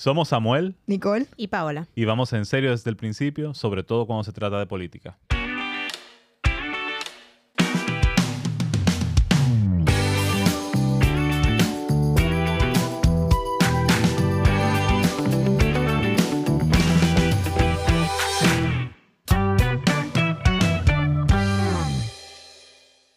Somos Samuel Nicole. Y Paola. y vamos en serio desde el principio, sobre todo cuando se trata de política.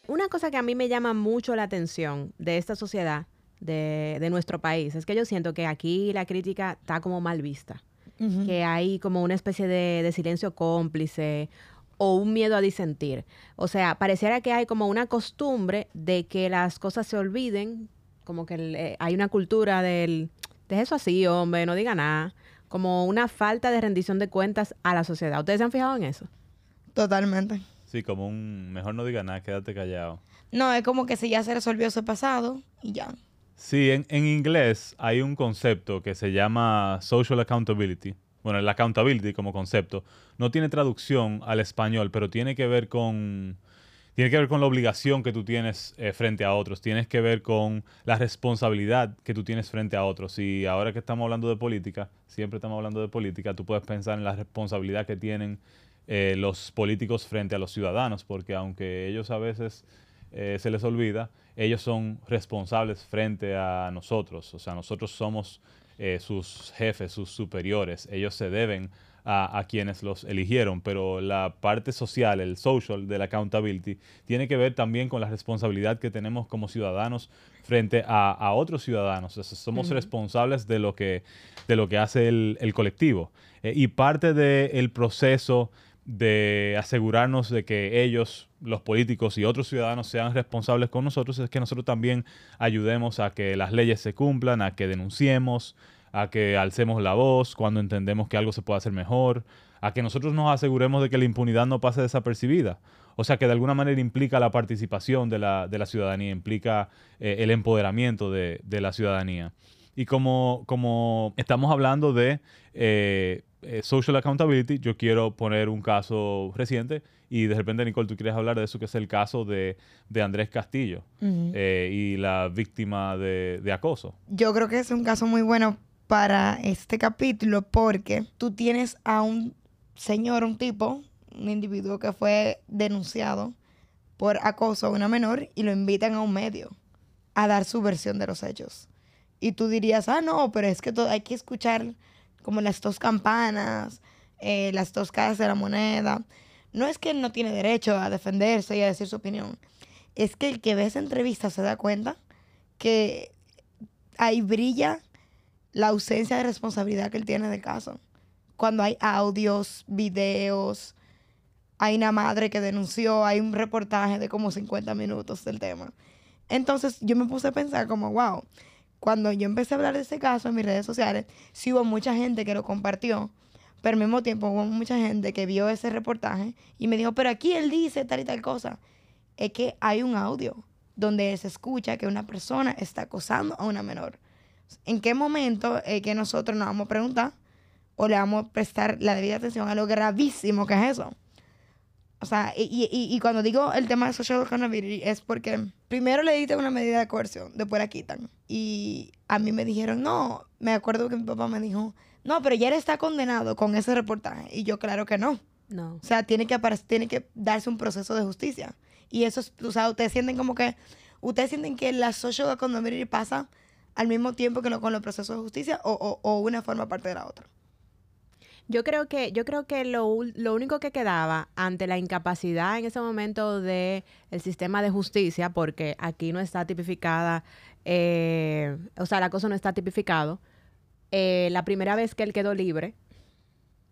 Una cosa que a mí me llama mucho la atención de esta sociedad, de, de nuestro país, es que yo siento que aquí la crítica está como mal vista. Que hay como una especie de, de silencio cómplice o un miedo a disentir. O sea, pareciera que hay como una costumbre de que las cosas se olviden, como que el- eh, hay una cultura del, deje eso así, hombre, no diga nada, como una falta de rendición de cuentas a la sociedad. ¿Ustedes se han fijado en eso? Totalmente. Sí, como un mejor no diga nada, quédate callado. No, es como que si ya se resolvió ese pasado y ya. Sí, en, en inglés hay un concepto que se llama social accountability. Bueno, el accountability como concepto no tiene traducción al español, pero tiene que ver con tiene que ver con la obligación que tú tienes eh, frente a otros, tienes que ver con la responsabilidad que tú tienes frente a otros. Y ahora que estamos hablando de política, siempre estamos hablando de política, tú puedes pensar en la responsabilidad que tienen eh, los políticos frente a los ciudadanos, porque aunque ellos a veces eh, se les olvida, ellos son responsables frente a nosotros. O sea, nosotros somos eh, sus jefes, sus superiores. Ellos se deben a, a quienes los eligieron, pero la parte social, el social de la accountability, tiene que ver también con la responsabilidad que tenemos como ciudadanos frente a, a otros ciudadanos. O sea, somos responsables de lo que, de lo que hace el, el colectivo. Eh, y parte del proceso de asegurarnos de que ellos, los políticos y otros ciudadanos sean responsables con nosotros es que nosotros también ayudemos a que las leyes se cumplan, a que denunciemos, a que alcemos la voz cuando entendemos que algo se puede hacer mejor, a que nosotros nos aseguremos de que la impunidad no pase desapercibida. O sea, que de alguna manera implica la participación de la, de la ciudadanía, implica eh, el empoderamiento de, de la ciudadanía. Y como, como estamos hablando de eh, eh, social accountability, yo quiero poner un caso reciente y de repente, Nicole, tú quieres hablar de eso, que es el caso de, de Andrés Castillo eh, y la víctima de, de acoso. Yo creo que es un caso muy bueno para este capítulo porque tú tienes a un señor, un tipo, un individuo que fue denunciado por acoso a una menor y lo invitan a un medio a dar su versión de los hechos. Y tú dirías, ah, no, pero es que to- hay que escuchar como las dos campanas, eh, las dos caras de la moneda. No es que él no tiene derecho a defenderse y a decir su opinión. Es que el que ve esa entrevista se da cuenta que ahí brilla la ausencia de responsabilidad que él tiene del caso. Cuando hay audios, videos, hay una madre que denunció, hay un reportaje de como 50 minutos del tema. Entonces yo me puse a pensar como, wow, cuando yo empecé a hablar de ese caso en mis redes sociales, sí hubo mucha gente que lo compartió, pero al mismo tiempo hubo mucha gente que vio ese reportaje y me dijo, pero aquí él dice tal y tal cosa. Es que hay un audio donde se escucha que una persona está acosando a una menor. ¿En qué momento es que nosotros nos vamos a preguntar o le vamos a prestar la debida atención a lo gravísimo que es eso? O sea, y, y- y- cuando digo el tema de social accountability es porque primero le dictan una medida de coerción, después la quitan. Y a mí me dijeron, no, me acuerdo que mi papá me dijo, no, pero ya él está condenado con ese reportaje. Y yo, claro que no. No. O sea, tiene que, tiene que darse un proceso de justicia. Y eso, es, o sea, ustedes sienten como que, ustedes sienten que la social accountability pasa al mismo tiempo que lo, con los procesos de justicia o, o, o una forma parte de la otra. Yo creo que, yo creo que lo, lo único que quedaba ante la incapacidad en ese momento del el sistema de justicia, porque aquí no está tipificada, eh, o sea, la cosa no está tipificado, eh, la primera vez que él quedó libre,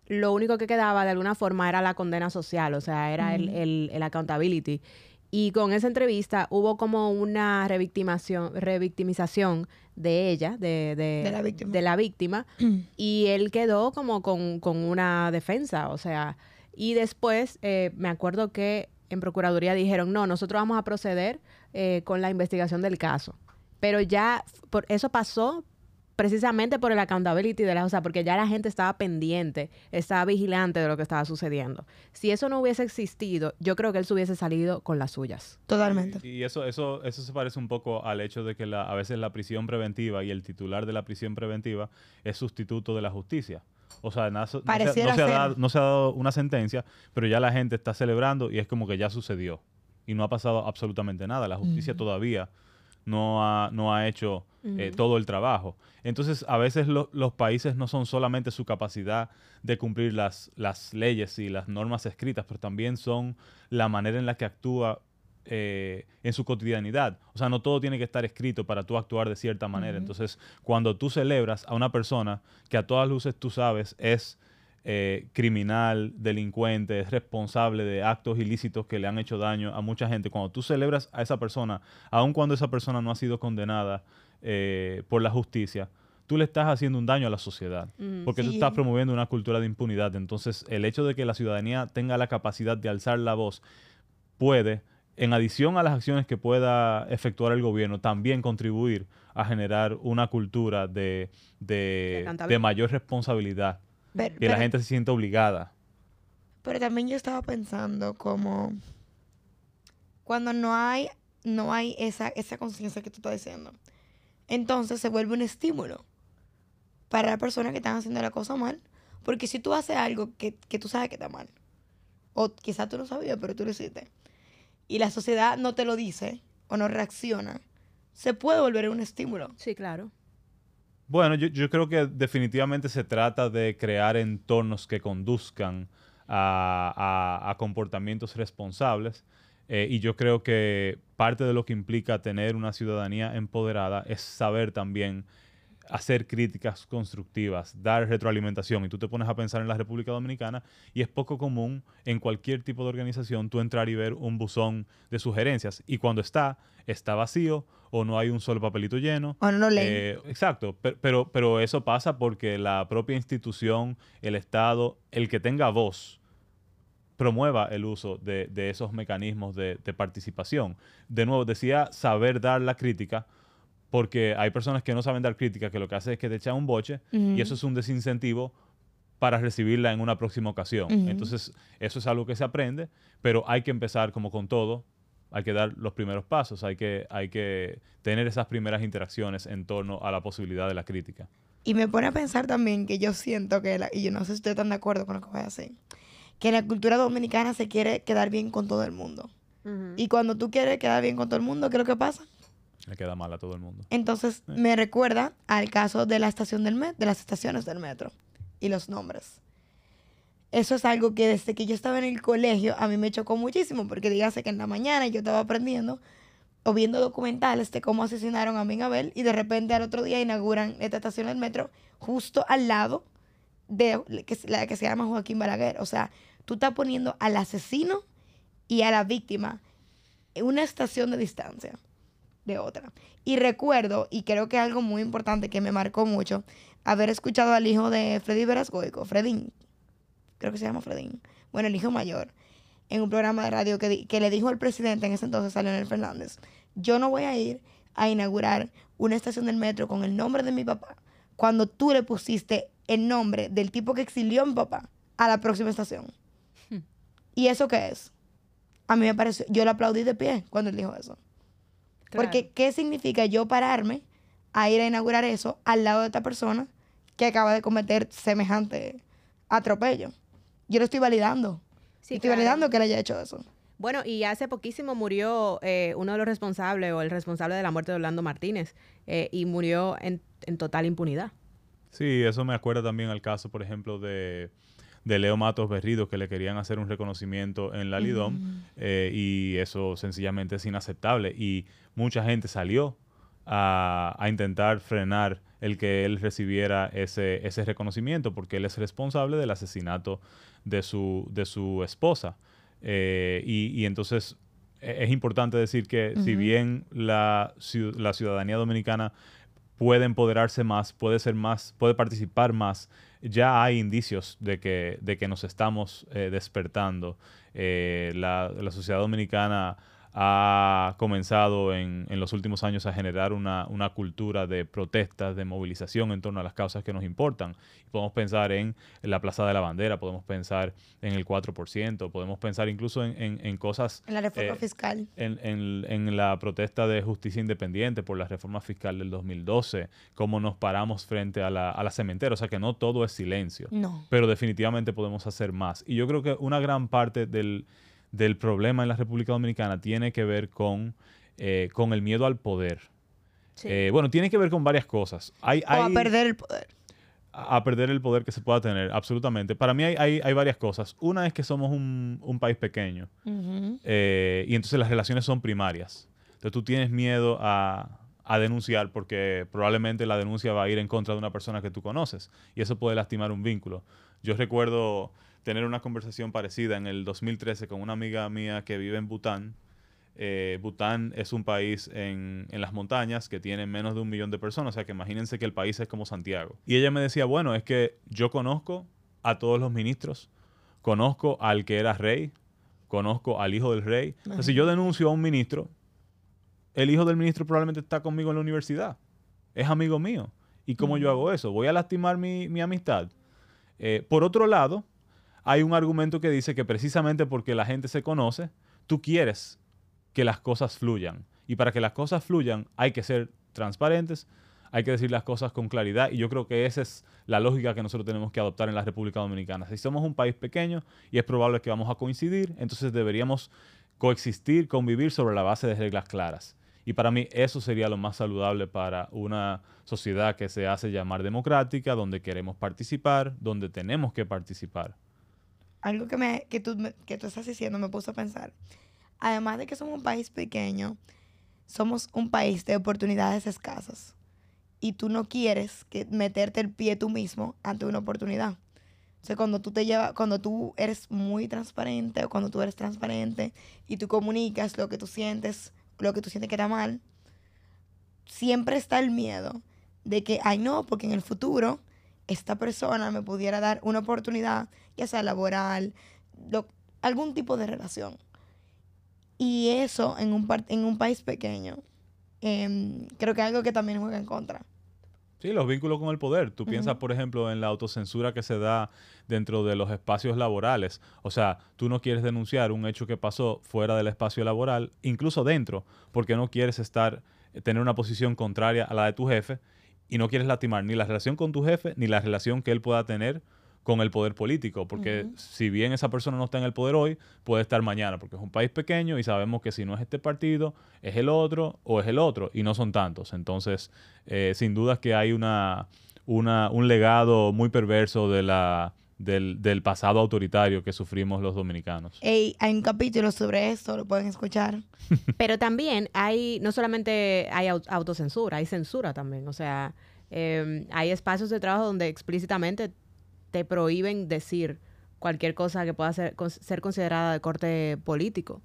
lo único que quedaba de alguna forma era la condena social, o sea, era el, el, el accountability. Y con esa entrevista hubo como una revictimación, revictimización de ella, de, de, De la víctima. de la víctima, y él quedó como con, con una defensa, o sea, y después eh, me acuerdo que en Procuraduría dijeron, no, nosotros vamos a proceder eh, con la investigación del caso. Pero ya, por, eso pasó precisamente por el accountability de la, o sea, porque ya la gente estaba pendiente, estaba vigilante de lo que estaba sucediendo. Si eso no hubiese existido, yo creo que él se hubiese salido con las suyas. Totalmente. Y eso, eso, eso se parece un poco al hecho de que la, a veces la prisión preventiva y el titular de la prisión preventiva es sustituto de la justicia. O sea, na- no, se, no Pareciera se ha ser. dado, no se ha dado una sentencia, pero ya la gente está celebrando y es como que ya sucedió. Y no ha pasado absolutamente nada. La justicia todavía no ha, no ha hecho eh, todo el trabajo. Entonces, a veces lo- los países no son solamente su capacidad de cumplir las, las leyes y las normas escritas, pero también son la manera en la que actúa eh, en su cotidianidad. O sea, no todo tiene que estar escrito para tú actuar de cierta manera. Entonces, cuando tú celebras a una persona que a todas luces tú sabes es eh, criminal, delincuente, es responsable de actos ilícitos que le han hecho daño a mucha gente, cuando tú celebras a esa persona, aun cuando esa persona no ha sido condenada eh, por la justicia, tú le estás haciendo un daño a la sociedad, porque tú estás promoviendo una cultura de impunidad. Entonces, el hecho de que la ciudadanía tenga la capacidad de alzar la voz puede, en adición a las acciones que pueda efectuar el gobierno, también contribuir a generar una cultura de, de mayor responsabilidad, Pero, que la pero- gente se sienta obligada. pero también yo estaba pensando como cuando no hay, no hay esa, esa conciencia que tú estás diciendo, entonces se vuelve un estímulo para las personas que están haciendo la cosa mal. Porque si tú haces algo que, que tú sabes que está mal, o quizás tú no sabías, pero tú lo hiciste, y la sociedad no te lo dice o no reacciona, se puede volver un estímulo. Sí, claro. Bueno, yo, creo que definitivamente se trata de crear entornos que conduzcan a comportamientos responsables. eh, y yo creo que parte de lo que implica tener una ciudadanía empoderada es saber también hacer críticas constructivas, dar retroalimentación. Y tú te pones a pensar en la República Dominicana y es poco común en cualquier tipo de organización tú entrar y ver un buzón de sugerencias. Y cuando está, está vacío o no hay un solo papelito lleno. O no lo leen. Eh, exacto, pe- pero, pero eso pasa porque la propia institución, el Estado, el que tenga voz, promueva el uso de, de esos mecanismos de, de participación. De nuevo, decía saber dar la crítica, porque hay personas que no saben dar crítica, que lo que hace es que te echan un boche y eso es un desincentivo para recibirla en una próxima ocasión. Entonces, eso es algo que se aprende, pero hay que empezar como con todo, hay que dar los primeros pasos, hay que, hay que tener esas primeras interacciones en torno a la posibilidad de la crítica. Y me pone a pensar también que yo siento que, la- y yo no sé si ustedes están de acuerdo con lo que voy a decir, que la cultura dominicana se quiere quedar bien con todo el mundo. Y cuando tú quieres quedar bien con todo el mundo, ¿qué es lo que pasa? Le queda mal a todo el mundo. Entonces me recuerda al caso de la estación del metro, de las estaciones del metro y los nombres. Eso es algo que desde que yo estaba en el colegio a mí me chocó muchísimo, porque dígase que en la mañana yo estaba aprendiendo o viendo documentales de cómo asesinaron a Abel y de repente al otro día inauguran esta estación del metro justo al lado de la que se llama Joaquín Balaguer. O sea, tú estás poniendo al asesino y a la víctima en una estación de distancia de otra. Y recuerdo, y creo que algo muy importante que me marcó mucho, haber escuchado al hijo de Freddy Verasgoico, Fredín, creo que se llama Fredín, bueno, el hijo mayor, en un programa de radio que, que le dijo al presidente en ese entonces, a Leonel Fernández, yo no voy a ir a inaugurar una estación del metro con el nombre de mi papá, cuando tú le pusiste el nombre del tipo que exilió a mi papá a la próxima estación. ¿Y eso qué es? A mí me pareció, yo le aplaudí de pie cuando él dijo eso. Porque, ¿qué significa yo pararme a ir a inaugurar eso al lado de esta persona que acaba de cometer semejante atropello? Yo lo estoy validando. Sí, estoy claro. validando que él haya hecho eso. Bueno, y hace poquísimo murió eh, uno de los responsables o el responsable de la muerte de Orlando Martínez eh, y murió en, en total impunidad. Sí, eso me acuerda también al caso, por ejemplo, de, de Leo Matos Berrido, que le querían hacer un reconocimiento en la Lidom, eh, y eso sencillamente es inaceptable. Y mucha gente salió a, a intentar frenar el que él recibiera ese, ese reconocimiento, porque él es responsable del asesinato de su, de su esposa. Eh, y, y entonces e- es importante decir que si bien la, la ciudadanía dominicana puede empoderarse más, puede ser más, puede participar más. Ya hay indicios de que, de que nos estamos eh, despertando. Eh, la, la sociedad dominicana ha comenzado en, en los últimos años a generar una, una, cultura de protestas, de movilización en torno a las causas que nos importan. Podemos pensar en, la Plaza de la Bandera, podemos pensar en el 4%, podemos pensar incluso en, en, cosas... En la reforma eh, fiscal. En, la protesta de justicia independiente por la reforma fiscal del 2012, cómo nos paramos frente a la, a la cementera. O sea que no todo es silencio. No. Pero definitivamente podemos hacer más. Y yo creo que una gran parte del del problema en la República Dominicana tiene que ver con, eh, con el miedo al poder. Eh, bueno, tiene que ver con varias cosas. Hay, o a perder el poder. A, perder el poder que se pueda tener, absolutamente. Para mí hay, hay, varias cosas. Una es que somos un, país pequeño eh, y entonces las relaciones son primarias. Entonces tú tienes miedo a, a denunciar porque probablemente la denuncia va a ir en contra de una persona que tú conoces y eso puede lastimar un vínculo. Yo recuerdo tener una conversación parecida en el 2013 con una amiga mía que vive en Bután. Eh, Bután es un país en, en, las montañas que tiene menos de un millón de personas, o sea que imagínense que el país es como Santiago. Y ella me decía, bueno, es que yo conozco a todos los ministros, conozco al que era rey, conozco al hijo del rey. si yo denuncio a un ministro, el hijo del ministro probablemente está conmigo en la universidad, es amigo mío. ¿Y cómo yo hago eso? ¿Voy a lastimar mi, mi amistad? Eh, por otro lado, hay un argumento que dice que precisamente porque la gente se conoce, tú quieres que las cosas fluyan. Y para que las cosas fluyan hay que ser transparentes, hay que decir las cosas con claridad y yo creo que esa es la lógica que nosotros tenemos que adoptar en la República Dominicana. Si somos un país pequeño y es probable que vamos a coincidir, entonces deberíamos coexistir, convivir sobre la base de reglas claras. Y para mí eso sería lo más saludable para una sociedad que se hace llamar democrática, donde queremos participar, donde tenemos que participar algo que, me, que, tú, que tú estás diciendo me puso a pensar. Además de que somos un país pequeño, somos un país de oportunidades escasas. Y tú no quieres que meterte el pie tú mismo ante una oportunidad. O sea, cuando tú te llevas, cuando tú eres muy transparente o cuando tú eres transparente y tú comunicas lo que tú sientes, lo que tú sientes que está mal, siempre está el miedo de que, ay no, porque en el futuro esta persona me pudiera dar una oportunidad, ya sea laboral, algún tipo de relación. Y eso en un, en un país pequeño, em, creo que es algo que también juega en contra. Sí, los vínculos con el poder. Tú piensas, por ejemplo, en la autocensura que se da dentro de los espacios laborales. O sea, tú no quieres denunciar un hecho que pasó fuera del espacio laboral, incluso dentro, porque no quieres estar, tener una posición contraria a la de tu jefe y no quieres lastimar ni la relación con tu jefe ni la relación que él pueda tener con el poder político, porque si bien esa persona no está en el poder hoy, puede estar mañana, porque es un país pequeño y sabemos que si no es este partido, es el otro o es el otro, y no son tantos. Entonces, eh, sin duda es que hay una, una, un legado muy perverso de la, del, pasado autoritario que sufrimos los dominicanos. hay un capítulo sobre esto, lo pueden escuchar. Pero también hay, no solamente hay autocensura, hay censura también. O sea, em, hay espacios de trabajo donde explícitamente te prohíben decir cualquier cosa que pueda ser, ser considerada de corte político.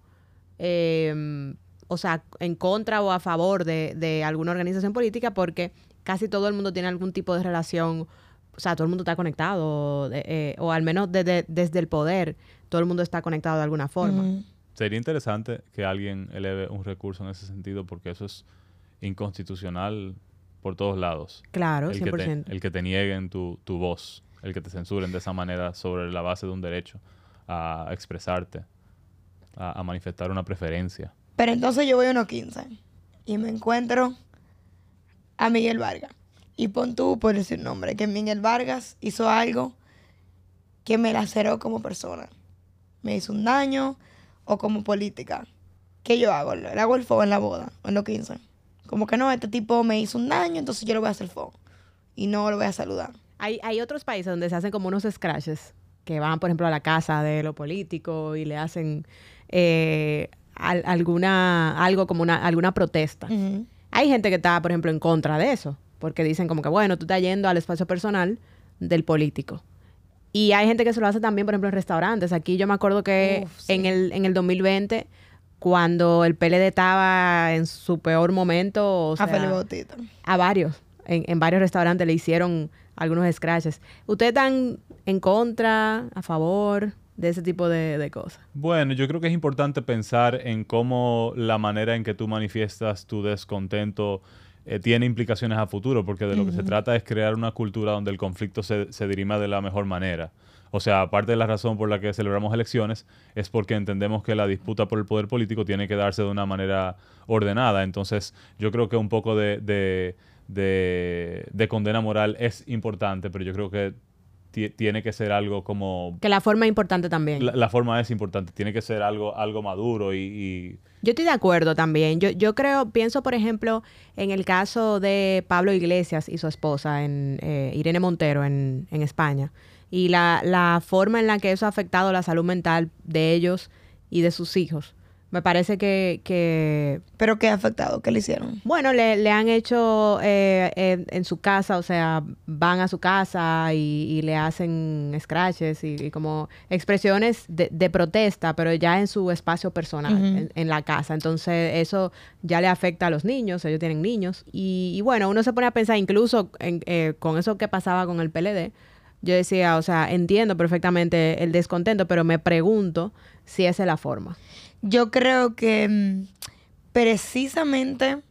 Em, o sea, en contra o a favor de, de alguna organización política porque casi todo el mundo tiene algún tipo de relación o sea, todo el mundo está conectado, eh, o al menos desde, desde el poder, todo el mundo está conectado de alguna forma. Sería interesante que alguien eleve un recurso en ese sentido, porque eso es inconstitucional por todos lados. Claro, el 100%. Que te, el que te nieguen tu, tu voz, el que te censuren de esa manera sobre la base de un derecho a expresarte, a, a manifestar una preferencia. Pero entonces yo voy a unos 15 y me encuentro a Miguel Vargas. Y pon tú, por decir nombre, que Miguel Vargas hizo algo que me laceró como persona. Me hizo un daño o como política. ¿Qué yo hago? Le hago el fuego en la boda, en los 15. Como que no, este tipo me hizo un daño, entonces yo le voy a hacer fuego. Y no lo voy a saludar. Hay, hay otros países donde se hacen como unos scratches, que van, por ejemplo, a la casa de lo político y le hacen eh, alguna, algo como una, alguna protesta. Hay gente que está, por ejemplo, en contra de eso porque dicen como que, bueno, tú estás yendo al espacio personal del político. Y hay gente que se lo hace también, por ejemplo, en restaurantes. Aquí yo me acuerdo que en, el, en el 2020, cuando el PLD estaba en su peor momento... a Felipe A varios. En, en, varios restaurantes le hicieron algunos scratches. ¿Ustedes están en contra, a favor? de ese tipo de, de cosas. Bueno, yo creo que es importante pensar en cómo la manera en que tú manifiestas tu descontento eh, tiene implicaciones a futuro, porque de lo que se trata es crear una cultura donde el conflicto se, se dirima de la mejor manera. O sea, aparte de la razón por la que celebramos elecciones, es porque entendemos que la disputa por el poder político tiene que darse de una manera ordenada. Entonces, yo creo que un poco de, de, de, de condena moral es importante, pero yo creo que tiene que ser algo como... Que la forma es importante también. La, la forma es importante, tiene que ser algo, algo maduro y, y- Yo estoy de acuerdo también. Yo, yo creo, pienso por ejemplo en el caso de Pablo Iglesias y su esposa, en, eh, Irene Montero, en, en España, y la, la forma en la que eso ha afectado la salud mental de ellos y de sus hijos. Me parece que, que Pero ¿qué ha afectado? ¿Qué le hicieron? bueno, le, le han hecho eh, eh, en su casa, o sea, van a su casa y, y le hacen scratches y, y como expresiones de, de protesta, pero ya en su espacio personal, en, en la casa. Entonces, eso ya le afecta a los niños, ellos tienen niños. Y, y bueno, uno se pone a pensar incluso en, eh, con eso que pasaba con el PLD. Yo decía, o sea, entiendo perfectamente el descontento, pero me pregunto si esa es la forma. Yo creo que mm, precisamente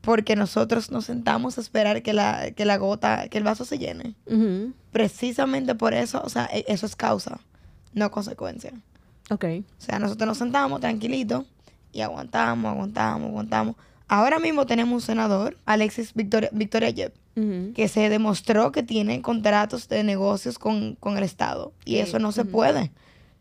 porque nosotros nos sentamos a esperar que la, que la gota, que el vaso se llene. Precisamente por eso, o sea, e- eso es causa, no consecuencia. Ok. O sea, nosotros nos sentamos tranquilitos y aguantamos, aguantamos, aguantamos. Ahora mismo tenemos un senador, Alexis Victoria, Victoria Yep, que se demostró que tiene contratos de negocios con, con el Estado. Y eso no se puede.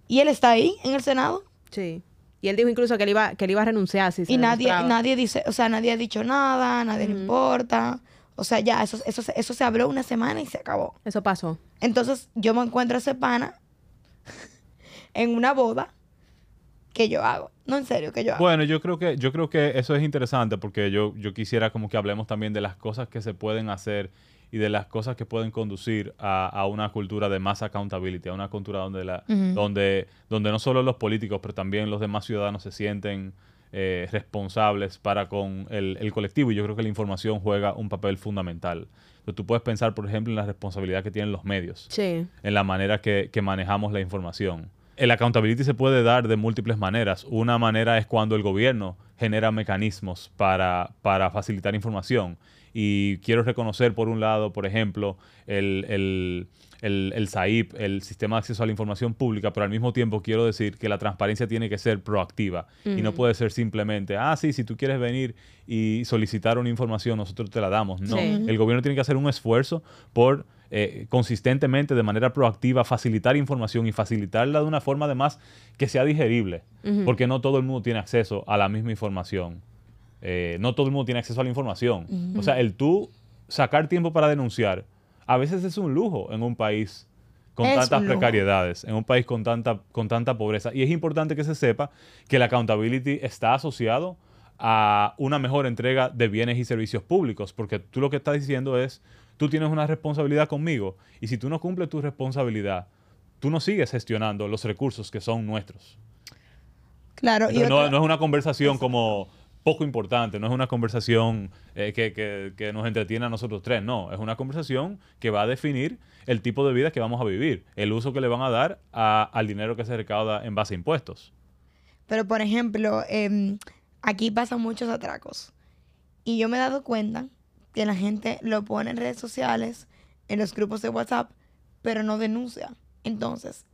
Y él está ahí, en el Senado. Sí. Y él dijo incluso que él iba, que él iba a renunciar si se Y nadie, demostraba. nadie dice, o sea, nadie ha dicho nada, nadie le Ujú. importa. O sea, ya, eso, eso, se- eso se habló una semana y se acabó. Eso pasó. Entonces, yo me encuentro a ese pana en una boda que yo hago. No, en serio, que yo hago. Bueno, yo creo que, yo creo que eso es interesante porque yo, yo quisiera como que hablemos también de las cosas que se pueden hacer y de las cosas que pueden conducir a, a una cultura de más accountability, a una cultura donde, la, donde, donde no solo los políticos, pero también los demás ciudadanos se sienten eh, responsables para con el, el colectivo. Y yo creo que la información juega un papel fundamental. Entonces, tú puedes pensar, por ejemplo, en la responsabilidad que tienen los medios Sí. en la manera que, que manejamos la información. El accountability se puede dar de múltiples maneras. Una manera es cuando el gobierno genera mecanismos para, para facilitar información. Y quiero reconocer, por un lado, por ejemplo, el, el, el, el SAIP, el Sistema de Acceso a la Información Pública, pero al mismo tiempo quiero decir que la transparencia tiene que ser proactiva y no puede ser simplemente, ah, sí, si tú quieres venir y solicitar una información, nosotros te la damos. No, Sí. el gobierno tiene que hacer un esfuerzo por eh, consistentemente, de manera proactiva, facilitar información y facilitarla de una forma además que sea digerible, porque no todo el mundo tiene acceso a la misma información. Eh, no todo el mundo tiene acceso a la información. O sea, el tú sacar tiempo para denunciar, a veces es un lujo en un país con Es tantas precariedades, en un país con tanta, con tanta pobreza. Y es importante que se sepa que la accountability está asociado a una mejor entrega de bienes y servicios públicos, porque tú lo que estás diciendo es, tú tienes una responsabilidad conmigo, y si tú no cumples tu responsabilidad, tú no sigues gestionando los recursos que son nuestros. claro, y Entonces, no, otra- no es una conversación como poco importante, no es una conversación eh, que, que- nos entretiene a nosotros tres, no, es una conversación que va a definir el tipo de vida que vamos a vivir, el uso que le van a dar a- al dinero que se recauda en base a impuestos. Pero, por ejemplo, em, aquí pasan muchos atracos. Y yo me he dado cuenta que la gente lo pone en redes sociales, en los grupos de WhatsApp, pero no denuncia. Entonces,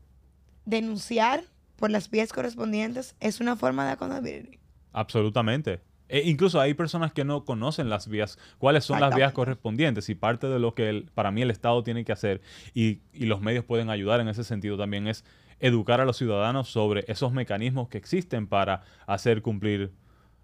denunciar por las vías correspondientes es una forma de accountability. Absolutamente. E incluso hay personas que no conocen las vías, cuáles son las vías correspondientes y parte de lo que el- para mí el Estado tiene que hacer y, y los medios pueden ayudar en ese sentido también es educar a los ciudadanos sobre esos mecanismos que existen para hacer cumplir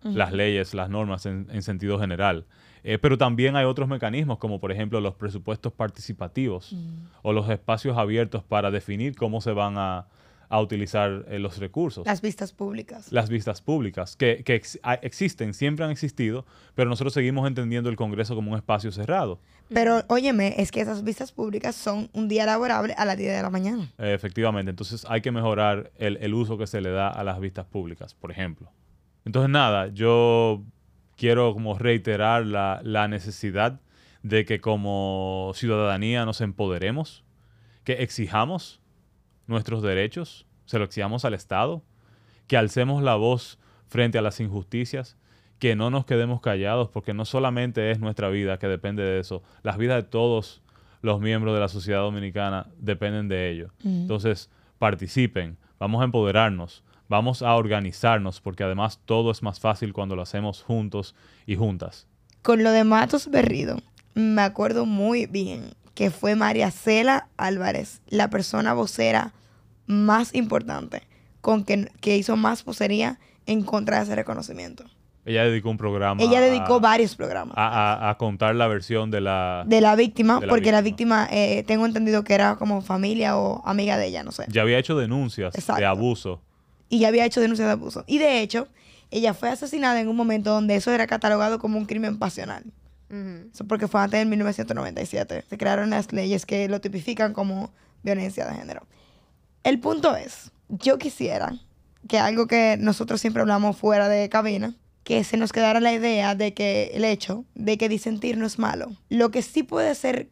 las leyes, las normas en, en sentido general. Eh, pero también hay otros mecanismos como por ejemplo los presupuestos participativos o los espacios abiertos para definir cómo se van a, a utilizar eh, los recursos Las vistas públicas. las vistas públicas, que, que ex- existen, siempre han existido, pero nosotros seguimos entendiendo el Congreso como un espacio cerrado. Pero, óyeme, es que esas vistas públicas son un día laborable a las 10 de la mañana. Eh, efectivamente, entonces hay que mejorar el, el uso que se le da a las vistas públicas, por ejemplo. Entonces, nada, yo quiero como reiterar la, la necesidad de que como ciudadanía nos empoderemos, que exijamos nuestros derechos, se lo exigamos al Estado, que alcemos la voz frente a las injusticias, que no nos quedemos callados, porque no solamente es nuestra vida que depende de eso, las vidas de todos los miembros de la sociedad dominicana dependen de ello. Entonces, participen, vamos a empoderarnos, vamos a organizarnos, porque además todo es más fácil cuando lo hacemos juntos y juntas. Con lo de Matos Berrido, me acuerdo muy bien que fue María Cela Álvarez, la persona vocera más importante, con que, que hizo más vocería en contra de ese reconocimiento. Ella dedicó un programa. Ella dedicó varios programas. A, a, contar la versión de la... De la víctima, porque la víctima, eh, tengo entendido que era como familia o amiga de ella, no sé. Ya había hecho denuncias de abuso. Y ya había hecho denuncias de abuso. Y de hecho, ella fue asesinada en un momento donde eso era catalogado como un crimen pasional. Eso porque fue antes de 1997. Se crearon las leyes que lo tipifican como violencia de género. El punto es, yo quisiera que algo que nosotros siempre hablamos fuera de cabina, que se nos quedara la idea de que el hecho de que disentir no es malo. Lo que sí puede ser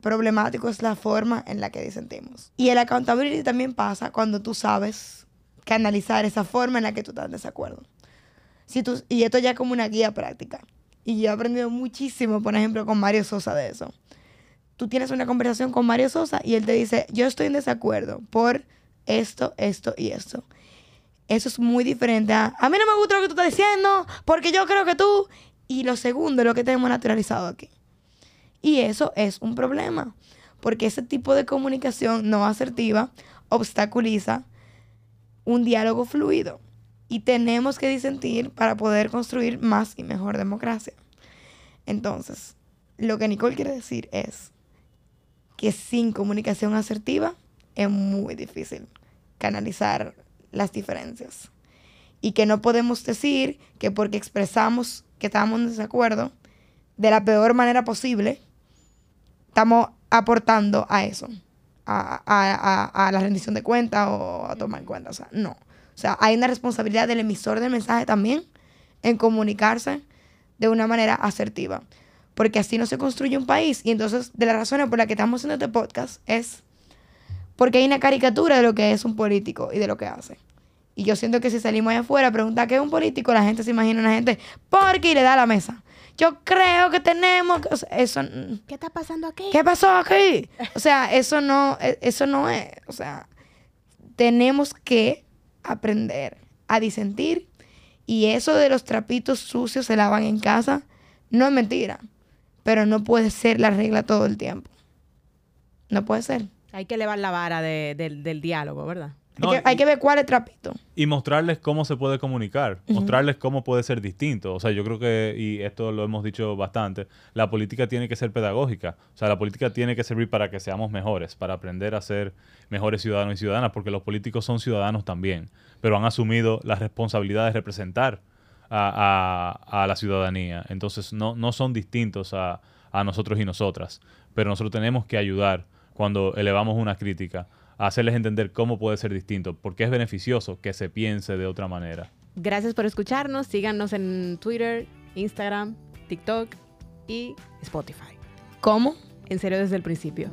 problemático es la forma en la que disentimos. Y el accountability también pasa cuando tú sabes canalizar esa forma en la que tú estás en desacuerdo. Si tú, y esto ya es como una guía práctica. Y yo he aprendido muchísimo, por ejemplo, con Mario Sosa de eso. Tú tienes una conversación con Mario Sosa y él te dice, yo estoy en desacuerdo por esto, esto y esto. Eso es muy diferente a, a mí no me gusta lo que tú estás diciendo, porque yo creo que tú... Y lo segundo lo que tenemos naturalizado aquí. Y eso es un problema, porque ese tipo de comunicación no asertiva obstaculiza un diálogo fluido y tenemos que disentir para poder construir más y mejor democracia. Entonces, lo que Nicole quiere decir es que sin comunicación asertiva es muy difícil canalizar las diferencias. Y que no podemos decir que porque expresamos que estamos en desacuerdo de la peor manera posible, estamos aportando a eso, a, a la rendición de cuentas o a tomar en cuenta. O sea, no. O sea, hay una responsabilidad del emisor del mensaje también en comunicarse de una manera asertiva. Porque así no se construye un país. Y entonces, de las razones por las que estamos haciendo este podcast es porque hay una caricatura de lo que es un político y de lo que hace. Y yo siento que si salimos allá afuera a preguntar qué es un político, la gente se imagina una gente porque le da la mesa. Yo creo que tenemos que, eso ¿Qué está pasando aquí? ¿Qué pasó aquí? O sea, eso no e, eso no es, o sea, tenemos que aprender a disentir. Y eso de los trapitos sucios se lavan en casa, no es mentira. Pero no puede ser la regla todo el tiempo. No puede ser. Hay que elevar la vara del diálogo, ¿verdad? hay, que, ver cuál es trapito. Y mostrarles cómo se puede comunicar, mostrarles cómo puede ser distinto. O sea, yo creo que, y esto lo hemos dicho bastante, la política tiene que ser pedagógica. O sea, la política tiene que servir para que seamos mejores, para aprender a ser mejores ciudadanos y ciudadanas, porque los políticos son ciudadanos también, pero han asumido la responsabilidad de representar a, la ciudadanía. Entonces, no, no son distintos a, a nosotros y nosotras, pero nosotros tenemos que ayudar cuando elevamos una crítica hacerles entender cómo puede ser distinto, porque es beneficioso que se piense de otra manera. Gracias por escucharnos, síganos en Twitter, Instagram, TikTok y Spotify. ¿Cómo? En serio desde el principio.